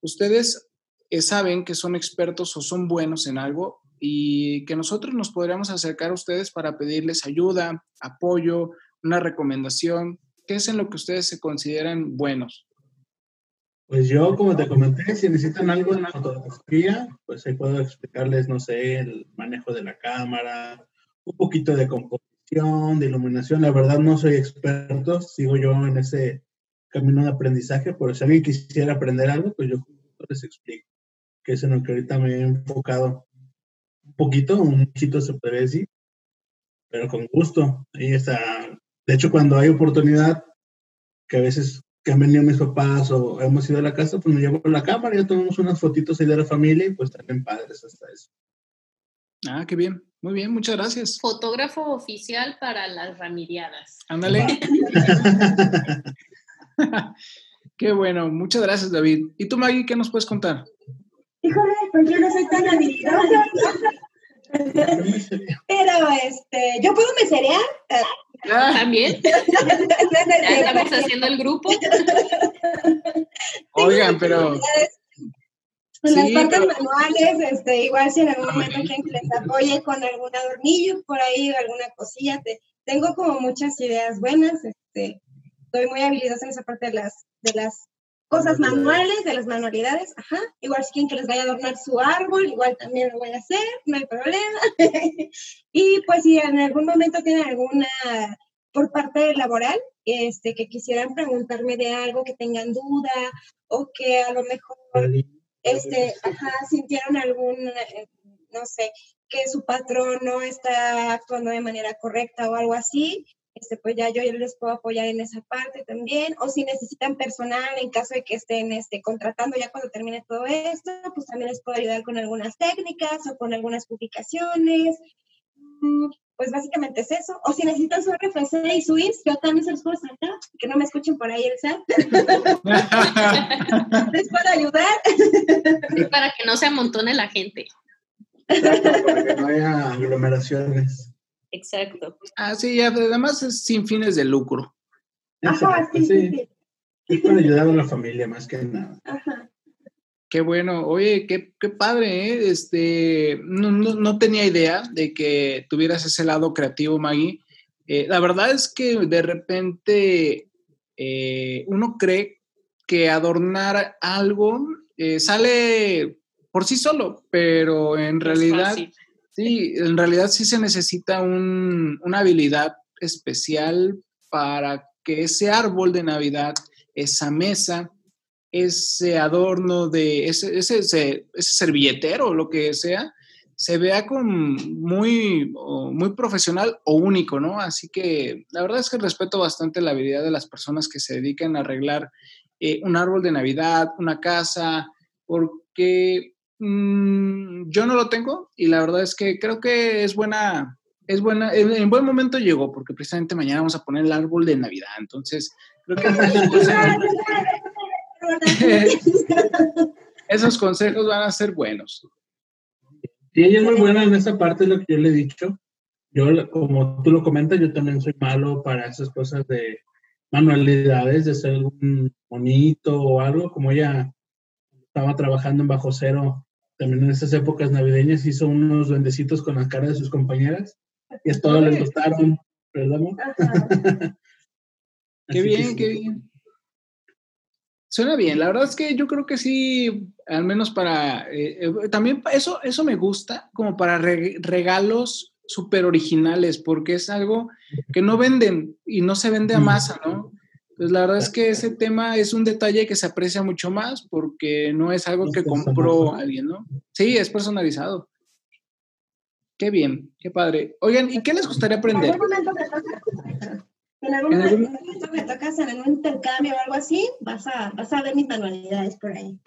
ustedes eh, saben que son expertos o son buenos en algo y que nosotros nos podríamos acercar a ustedes para pedirles ayuda, apoyo, una recomendación. ¿Qué es en lo que ustedes se consideran buenos? Pues yo, como te comenté, si necesitan algo en la fotografía, pues ahí puedo explicarles, no sé, el manejo de la cámara, un poquito de composición, de iluminación. La verdad no soy experto, sigo yo en ese camino de aprendizaje, pero si alguien quisiera aprender algo, pues yo les explico, que es en lo que ahorita me he enfocado un poquito, un poquito se puede decir, pero con gusto. Ahí está. De hecho, cuando hay oportunidad, que a veces que han venido mis papás o hemos ido a la casa, pues me llevo la cámara, y ya tomamos unas fotitos ahí de la familia y pues también padres hasta eso. Ah, qué bien. Muy bien, muchas gracias. Fotógrafo oficial para las ramiriadas. Ándale. qué bueno, muchas gracias, David. ¿Y tú, Maggie, qué nos puedes contar? Híjole, pues yo no soy tan habilidosa. Pero este, yo puedo meserear. Ah. También. ya estamos haciendo el grupo. Oigan, pero. En las partes manuales, este, igual si en algún momento quieren que les apoye con algún adornillo por ahí o alguna cosilla, te, tengo como muchas ideas buenas, este, estoy muy habilidosa en esa parte de las, de las cosas manuales, de las manualidades, ajá. Igual si quieren que les vaya a adornar su árbol, igual también lo voy a hacer, no hay problema. y pues si en algún momento tienen alguna, por parte laboral, este, que quisieran preguntarme de algo, que tengan duda, o que a lo mejor, este, ajá, sintieron algún, no sé, que su patrón no está actuando de manera correcta o algo así, este, pues ya yo les puedo apoyar en esa parte también, o si necesitan personal en caso de que estén este, contratando ya cuando termine todo esto, pues también les puedo ayudar con algunas técnicas o con algunas publicaciones. Mm, pues básicamente es eso. O si necesitan su RFC y su INS, yo también se los puedo sacar, que no me escuchen por ahí el SAT. les puedo ayudar. para que no se amontone la gente. para que no haya aglomeraciones. Exacto. Ah, sí, además es sin fines de lucro. Ajá, sí, sí, Es para ayudar a la familia más que nada. Ajá. Qué bueno, oye, qué, qué padre, ¿eh? Este, no, no, tenía idea de que tuvieras ese lado creativo, Maggie. Eh, la verdad es que de repente eh, uno cree que adornar algo eh, sale por sí solo, pero en realidad Sí, en realidad sí se necesita una habilidad especial para que ese árbol de Navidad, esa mesa, ese adorno de ese, ese, ese, servilletero, lo que sea, se vea con muy, muy profesional o único, ¿no? Así que la verdad es que respeto bastante la habilidad de las personas que se dedican a arreglar eh, un árbol de Navidad, una casa, porque Mm, yo no lo tengo y la verdad es que creo que es buena, es buena, en, buen momento llegó, porque precisamente mañana vamos a poner el árbol de Navidad. Entonces, creo que esos consejos van a ser buenos. Sí, ella es muy buena en esa parte, de lo que yo le he dicho. Yo, como tú lo comentas, yo también soy malo para esas cosas de manualidades, de hacer algún bonito o algo, como ella estaba trabajando en Bajo Cero, también en esas épocas navideñas hizo unos duendecitos con la cara de sus compañeras y a todos les gustaron, ¿verdad? qué bien, qué bien. Suena bien, la verdad es que yo creo que sí, al menos para, eh, eh, también eso, eso me gusta, como para regalos súper originales, porque es algo que no venden y no se vende a masa, ¿no? Entonces, la verdad es que ese tema es un detalle que se aprecia mucho más porque no es algo que compró alguien, ¿no? Sí, es personalizado. Qué bien, qué padre. Oigan, ¿y qué les gustaría aprender? En algún momento me tocas en un intercambio o algo así, vas a, vas a ver mis manualidades por ahí.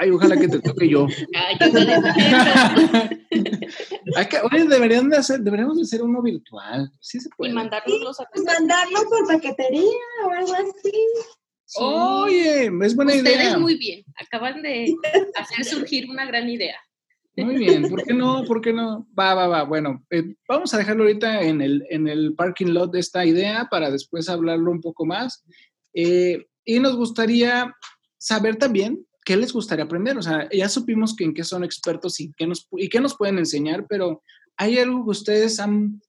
Ay, ojalá que te toque yo. Hay que, oye, deberían de hacer, deberíamos de hacer uno virtual. Sí se puede. Y mandarlos a pues mandarlo por paquetería o algo así. Oye, es buena idea. Ustedes muy bien. Acaban de hacer surgir una gran idea. Muy bien, ¿por qué no? ¿Por qué no? Va, va, va. Bueno, eh, vamos a dejarlo ahorita en el, en el parking lot de esta idea para después hablarlo un poco más. Eh, y nos gustaría saber también qué les gustaría aprender. O sea, ya supimos que en qué son expertos y qué nos, y qué nos pueden enseñar, pero ¿hay algo que ustedes han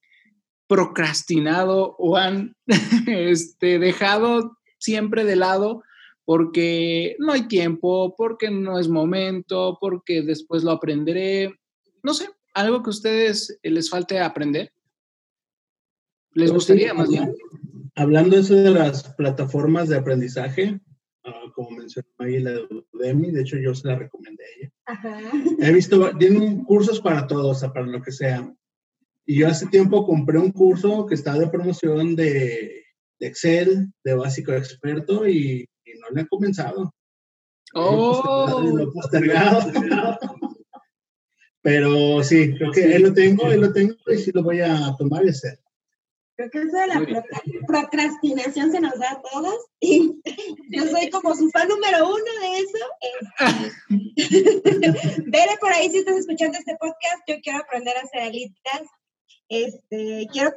procrastinado o han este, dejado siempre de lado porque no hay tiempo, porque no es momento, porque después lo aprenderé. No sé, algo que a ustedes les falte aprender. ¿Les gustaría más bien? Hablando eso de las plataformas de aprendizaje, como mencionó ahí la de Udemy, de hecho yo se la recomendé a ella. He visto, tienen cursos para todos, para lo que sea. Y yo hace tiempo compré un curso que estaba de promoción de, de Excel, de básico experto, y no le he comenzado. Oh. Lo postergado. Pero sí, creo que él lo tengo, él lo tengo y sí lo voy a tomar y hacer. Creo que eso de la procrastinación se nos da a todos y yo soy como su fan número uno de eso. Vere por ahí si estás escuchando este podcast, yo quiero aprender a hacer alitas. Este, quiero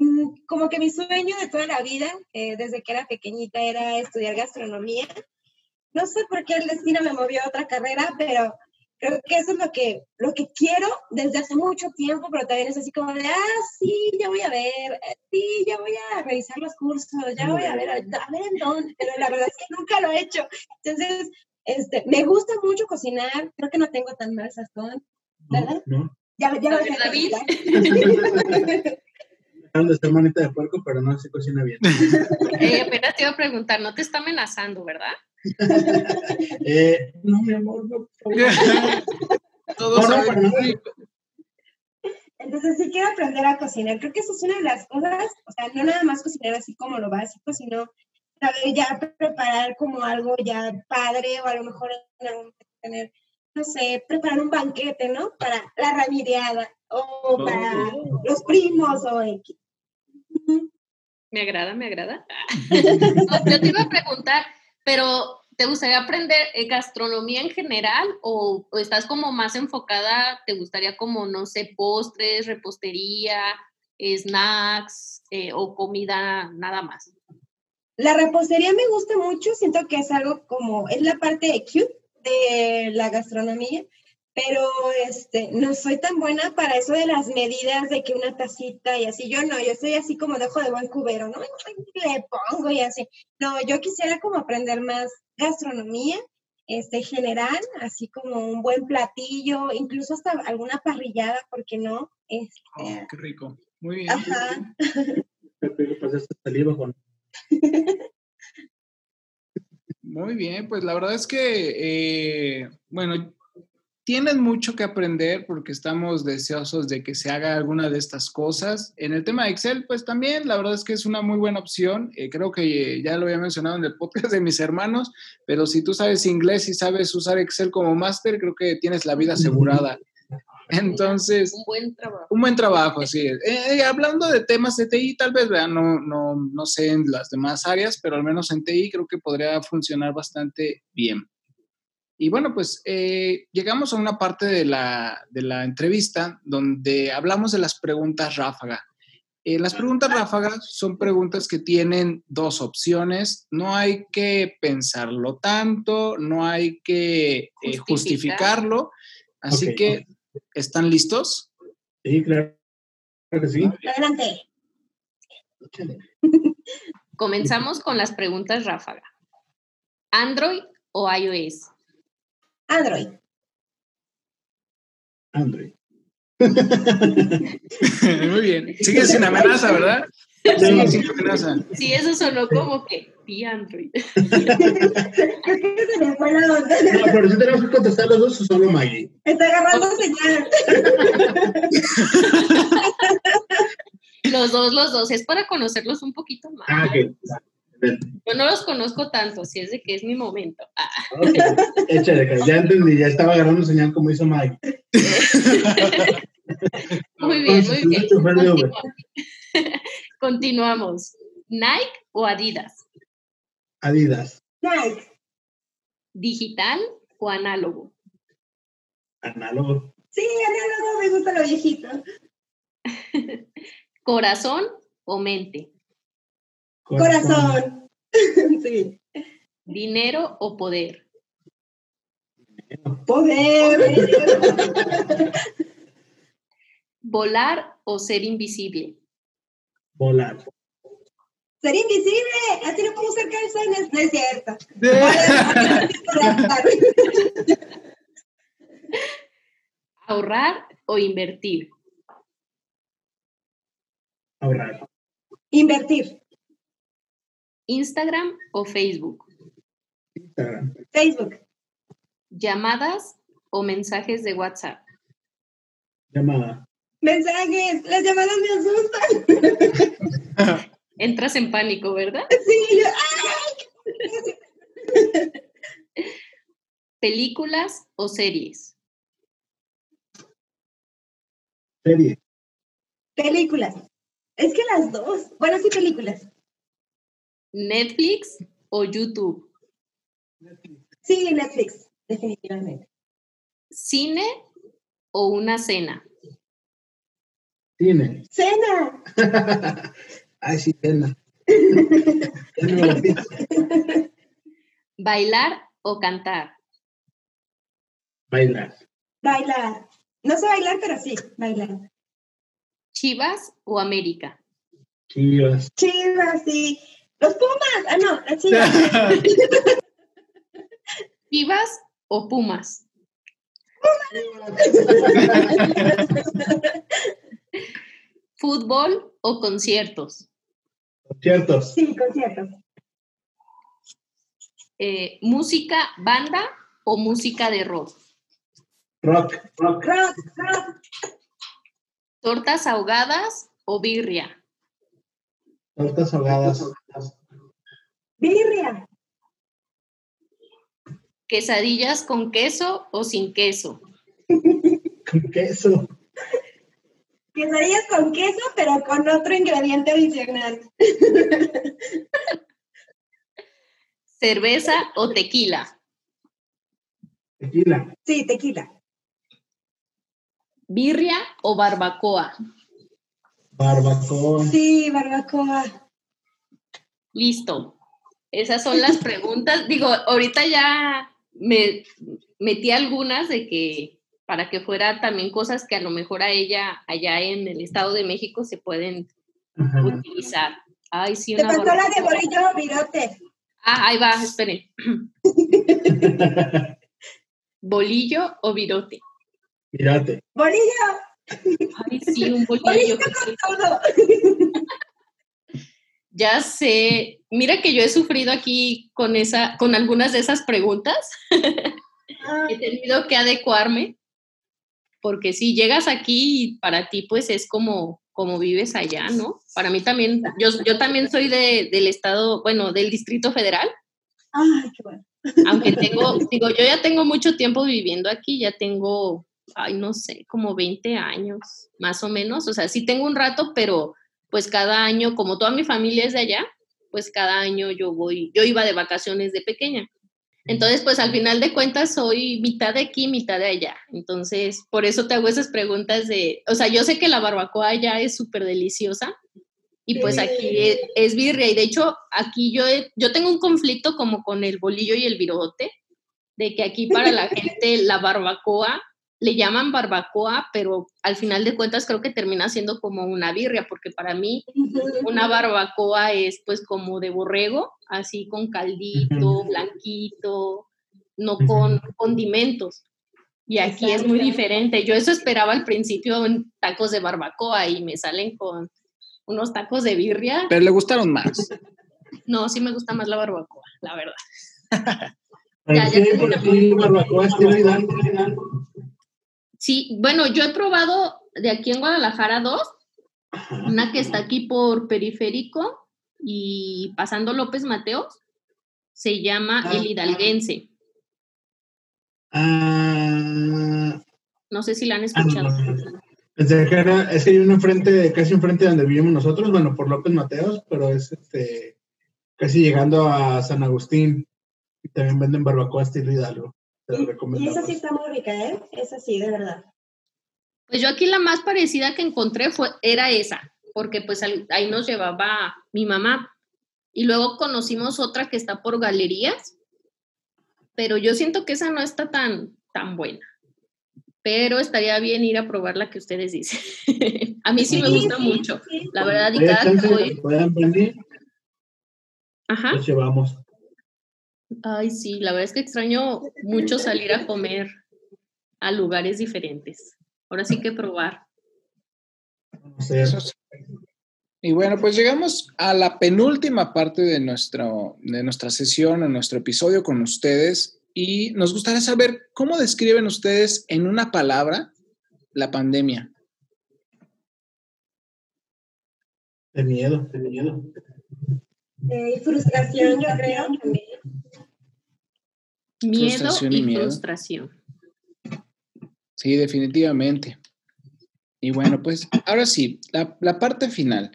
Mm, como que mi sueño de toda la vida, eh, desde que era pequeñita, era estudiar gastronomía. No sé por qué el destino me movió a otra carrera, pero creo que eso es lo que, lo que quiero desde hace mucho tiempo, pero también es así como de, ah, sí, ya voy a ver, eh, sí, ya voy a revisar los cursos, ya voy a ver, a ver en dónde, pero la verdad es que nunca lo he hecho. Entonces, este, me gusta mucho cocinar, creo que no tengo tan mal sazón, ¿verdad? No, Ya, ya lo David. de ser manita de puerco, pero no se cocina bien. Eh, apenas te iba a preguntar, no te está amenazando, ¿verdad? eh, no, mi amor, no. Todo Entonces sí quiero aprender a cocinar. Creo que eso es una de las cosas, o sea, no nada más cocinar así como lo básico, sino saber ya preparar como algo ya padre o a lo mejor tener, no sé, preparar un banquete, ¿no? Para la rabideada o para los primos o X. Me agrada, me agrada. yo te iba a preguntar, pero ¿te gustaría aprender eh, gastronomía en general o, estás como más enfocada, te gustaría como, no sé, postres, repostería, snacks eh, o comida, nada más? La repostería me gusta mucho, siento que es algo como, es la parte cute de la gastronomía, pero este, no soy tan buena para eso de las medidas de que una tacita y así. Yo no, yo soy así como dejo de buen cubero, ¿no? Le pongo y así. No, yo quisiera como aprender más gastronomía este, general, así como un buen platillo, incluso hasta alguna parrillada, ¿por qué no? Este, oh, qué rico. Muy bien. Ajá. Muy bien, pues la verdad es que, eh, bueno, tienen mucho que aprender porque estamos deseosos de que se haga alguna de estas cosas. En el tema de Excel, pues también la verdad es que es una muy buena opción. Eh, creo que ya lo había mencionado en el podcast de mis hermanos, pero si tú sabes inglés y sabes usar Excel como máster, creo que tienes la vida asegurada. Entonces, un buen trabajo. Un buen trabajo, sí. Eh, hablando de temas de TI, tal vez, vean, no, no, no sé en las demás áreas, pero al menos en TI creo que podría funcionar bastante bien. Y bueno, pues eh, llegamos a una parte de la, de la entrevista donde hablamos de las preguntas ráfaga. Eh, las preguntas ráfagas son preguntas que tienen dos opciones. No hay que pensarlo tanto, no hay que eh, justificarlo. Así que, ¿están listos? Sí, claro. que sí. Adelante. Comenzamos con las preguntas ráfaga. ¿Android o iOS? Android. Android. Muy bien. Sigue sin amenaza, ¿verdad? Sí, sin amenaza. Sí, eso sonó como que di Android. No, pero si tenemos que contestar los dos o solo Maggie. Está agarrando señal. Los dos, los dos. Es para conocerlos un poquito más. Ah, ok. Yo no los conozco tanto, si es de que es mi momento. Ah. Okay. Échale, ya entendí, ya estaba agarrando señal como hizo Mike. muy bien, muy bien. Continuamos. Continuamos. ¿Nike o Adidas? Adidas. Nike. ¿Digital o análogo? Análogo. Sí, análogo, me gusta lo viejito. ¿Corazón o mente? Corazón. sí. ¿Dinero o poder? Poder. ¿Volar o ser invisible? Volar. Ser invisible. Así no puedo ser calzones. No es cierto. ¿Ahorrar o invertir? Ahorrar. Invertir. ¿Instagram o Facebook? Instagram. Facebook. ¿Llamadas o mensajes de WhatsApp? Llamada. Mensajes. Las llamadas me asustan. Entras en pánico, ¿verdad? Sí. Yo, ¿Películas o series? Serie. Películas. Es que las dos. Bueno, sí, películas. ¿Netflix o YouTube? Sí, Netflix, definitivamente. ¿Cine o una cena? Cine. Cena. Ay, sí, cena. ¿Bailar o cantar? Bailar. Bailar. No sé bailar, pero sí, bailar. ¿Chivas o América? Chivas. Chivas, sí. Los Pumas. Ah, no, las Chivas. ¿Chivas o Pumas? ¿Fútbol o conciertos? Conciertos. Sí, conciertos. Eh, ¿Música banda o música de rock? Rock. Rock. Rock, rock. ¿Tortas ahogadas o birria? Tortas ahogadas. Birria. ¿Quesadillas con queso o sin queso? Con queso. Quesadillas con queso, pero con otro ingrediente adicional. ¿Cerveza o tequila? Tequila. Sí, tequila. ¿Birria o barbacoa? Barbacoa. Sí, barbacoa. Listo. Esas son las preguntas. Digo, ahorita ya me metí algunas de que para que fuera también cosas que a lo mejor a ella allá en el Estado de México se pueden Ajá. utilizar. Ay, sí, Te una pasó la de bolillo virote. Ah, ahí va, esperen. ¿Bolillo o virote? Mírate. Bolillo. Ay, sí, un bolillo. Ya sé. Mira que yo he sufrido aquí con esa, con algunas de esas preguntas. Ah, He tenido que adecuarme. Porque si llegas aquí y para ti, pues es como, como vives allá, ¿no? Para mí también, yo, yo también soy de, del estado, bueno, del Distrito Federal, Ay, qué bueno. aunque tengo, digo, yo ya tengo mucho tiempo viviendo aquí, ya tengo ay, no sé, como 20 años, más o menos. O sea, sí tengo un rato, pero pues cada año, como toda mi familia es de allá, pues cada año yo voy, yo iba de vacaciones de pequeña. Entonces, pues al final de cuentas soy mitad de aquí, mitad de allá. Entonces, por eso te hago esas preguntas de, o sea, yo sé que la barbacoa allá es súper deliciosa y pues aquí es, birria. Y de hecho, aquí yo, yo tengo un conflicto como con el bolillo y el virote, de que aquí para la gente la barbacoa le llaman barbacoa, pero al final de cuentas creo que termina siendo como una birria, porque para mí una barbacoa es pues como de borrego, así con caldito, blanquito, no con condimentos. Y aquí es muy diferente. Yo eso esperaba al principio en tacos de barbacoa y me salen con unos tacos de birria. Pero le gustaron más. No, sí me gusta más la barbacoa, la verdad. ya, ya barbacoa Sí, bueno, yo he probado de aquí en Guadalajara dos, una que está aquí por Periférico y pasando López Mateos, se llama ah. El Hidalguense. Ah. no sé si la han escuchado. Ah, es que hay uno enfrente, casi enfrente de donde vivimos nosotros, bueno, por López Mateos, pero es este, casi llegando a San Agustín. Y también venden barbacoa estilo Hidalgo. Y esa sí está muy rica, ¿eh? Esa sí, de verdad. Pues yo aquí la más parecida que encontré fue, era esa, porque pues ahí nos llevaba mi mamá. Y luego conocimos otra que está por galerías, pero yo siento que esa no está tan, tan buena. Pero estaría bien ir a probar la que ustedes dicen. a mí sí me gusta mucho, la verdad. Y cada que voy... Ajá. Nos llevamos. Ay, sí, la verdad es que extraño mucho salir a comer a lugares diferentes. Ahora sí que probar. Y bueno, pues llegamos a la penúltima parte de, nuestro, de nuestra sesión, o nuestro episodio con ustedes. Y nos gustaría saber cómo describen ustedes en una palabra la pandemia. De miedo, de miedo. Eh, frustración, yo creo también. Miedo y, frustración. Sí, definitivamente. Y bueno, pues ahora sí, la, parte final.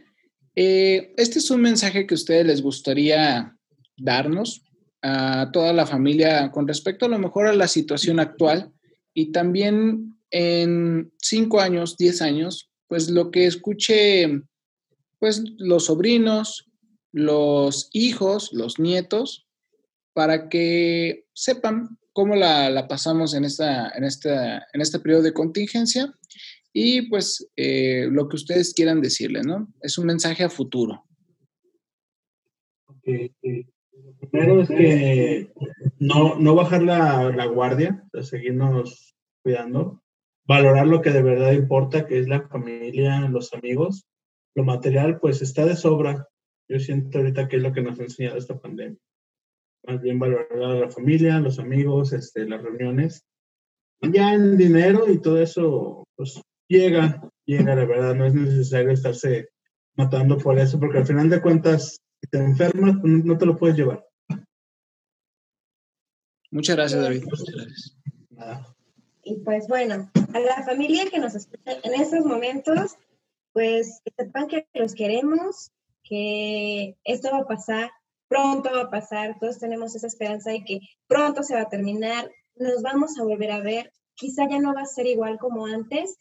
Eh, este es un mensaje que a ustedes les gustaría darnos a toda la familia con respecto a lo mejor a la situación actual y también en cinco años, diez años, pues lo que escuche, pues los sobrinos, los hijos, los nietos, para que sepan cómo la, pasamos en, esta, en, esta, en este periodo de contingencia y pues eh, lo que ustedes quieran decirle, ¿no? Es un mensaje a futuro. Lo primero es que no, no bajar la, la guardia, seguirnos cuidando, valorar lo que de verdad importa, que es la familia, los amigos. Lo material, pues está de sobra. Yo siento ahorita que es lo que nos ha enseñado esta pandemia más bien valorar a la familia, los amigos, este, las reuniones. ya en dinero y todo eso, pues llega, llega, la verdad, no es necesario estarse matando por eso, porque al final de cuentas, si te enfermas, pues, no te lo puedes llevar. Muchas gracias, David. Y pues bueno, a la familia que nos escucha en estos momentos, pues que sepan que los queremos, que esto va a pasar, pronto va a pasar, todos tenemos esa esperanza de que pronto se va a terminar, nos vamos a volver a ver, quizá ya no va a ser igual como antes,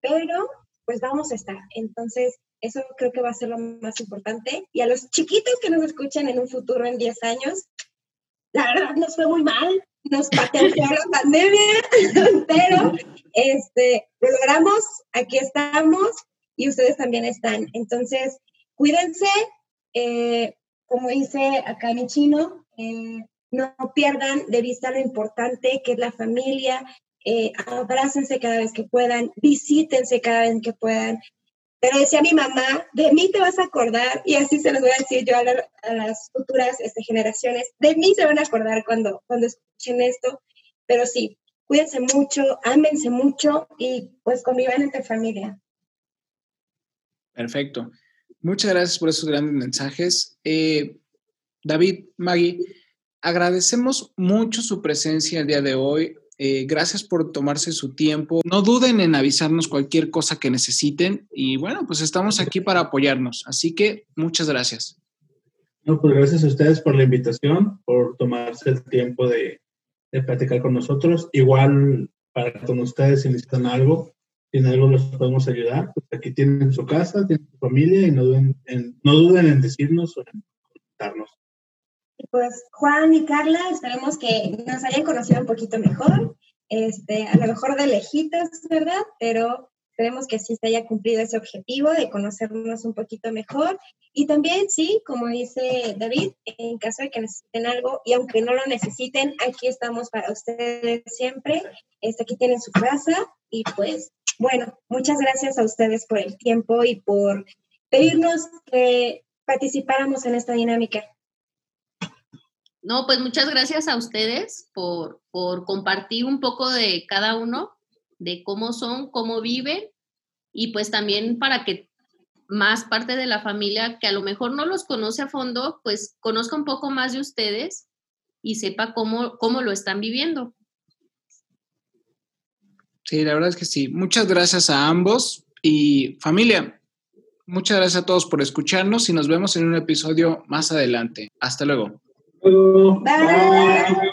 pero pues vamos a estar. Entonces, eso creo que va a ser lo más importante. Y a los chiquitos que nos escuchan en un futuro, en 10 años, la verdad nos fue muy mal, nos pateó la pandemia, pero este, lo logramos, aquí estamos y ustedes también están. Entonces, cuídense, eh, como dice acá mi chino, eh, no pierdan de vista lo importante que es la familia, eh, abrácense cada vez que puedan, visítense cada vez que puedan. Pero decía mi mamá, de mí te vas a acordar, y así se los voy a decir yo a, las futuras este, generaciones, de mí se van a acordar cuando, cuando escuchen esto. Pero sí, cuídense mucho, ámense mucho y pues convivan entre familia. Perfecto. Muchas gracias por esos grandes mensajes. Eh, David, Maggie, agradecemos mucho su presencia el día de hoy. Eh, gracias por tomarse su tiempo. No duden en avisarnos cualquier cosa que necesiten y bueno, pues estamos aquí para apoyarnos. Así que muchas gracias. No, pues gracias a ustedes por la invitación, por tomarse el tiempo de, de platicar con nosotros. Igual para con ustedes si necesitan algo, si en algo los podemos ayudar, pues aquí tienen su casa, tienen su familia y no duden en, no duden en decirnos o en contarnos. Pues Juan y Carla, esperemos que nos hayan conocido un poquito mejor, este, a lo mejor de lejitos, ¿verdad? Pero esperemos que sí se haya cumplido ese objetivo de conocernos un poquito mejor. Y también, sí, como dice David, en caso de que necesiten algo, y aunque no lo necesiten, aquí estamos para ustedes siempre. Este, aquí tienen su casa y pues bueno, muchas gracias a ustedes por el tiempo y por pedirnos que participáramos en esta dinámica. No, pues muchas gracias a ustedes por, por compartir un poco de cada uno, de cómo son, cómo viven y pues también para que más parte de la familia que a lo mejor no los conoce a fondo, pues conozca un poco más de ustedes y sepa cómo, cómo lo están viviendo. Sí, la verdad es que sí. Muchas gracias a ambos y familia. Muchas gracias a todos por escucharnos y nos vemos en un episodio más adelante. Hasta luego. Bye.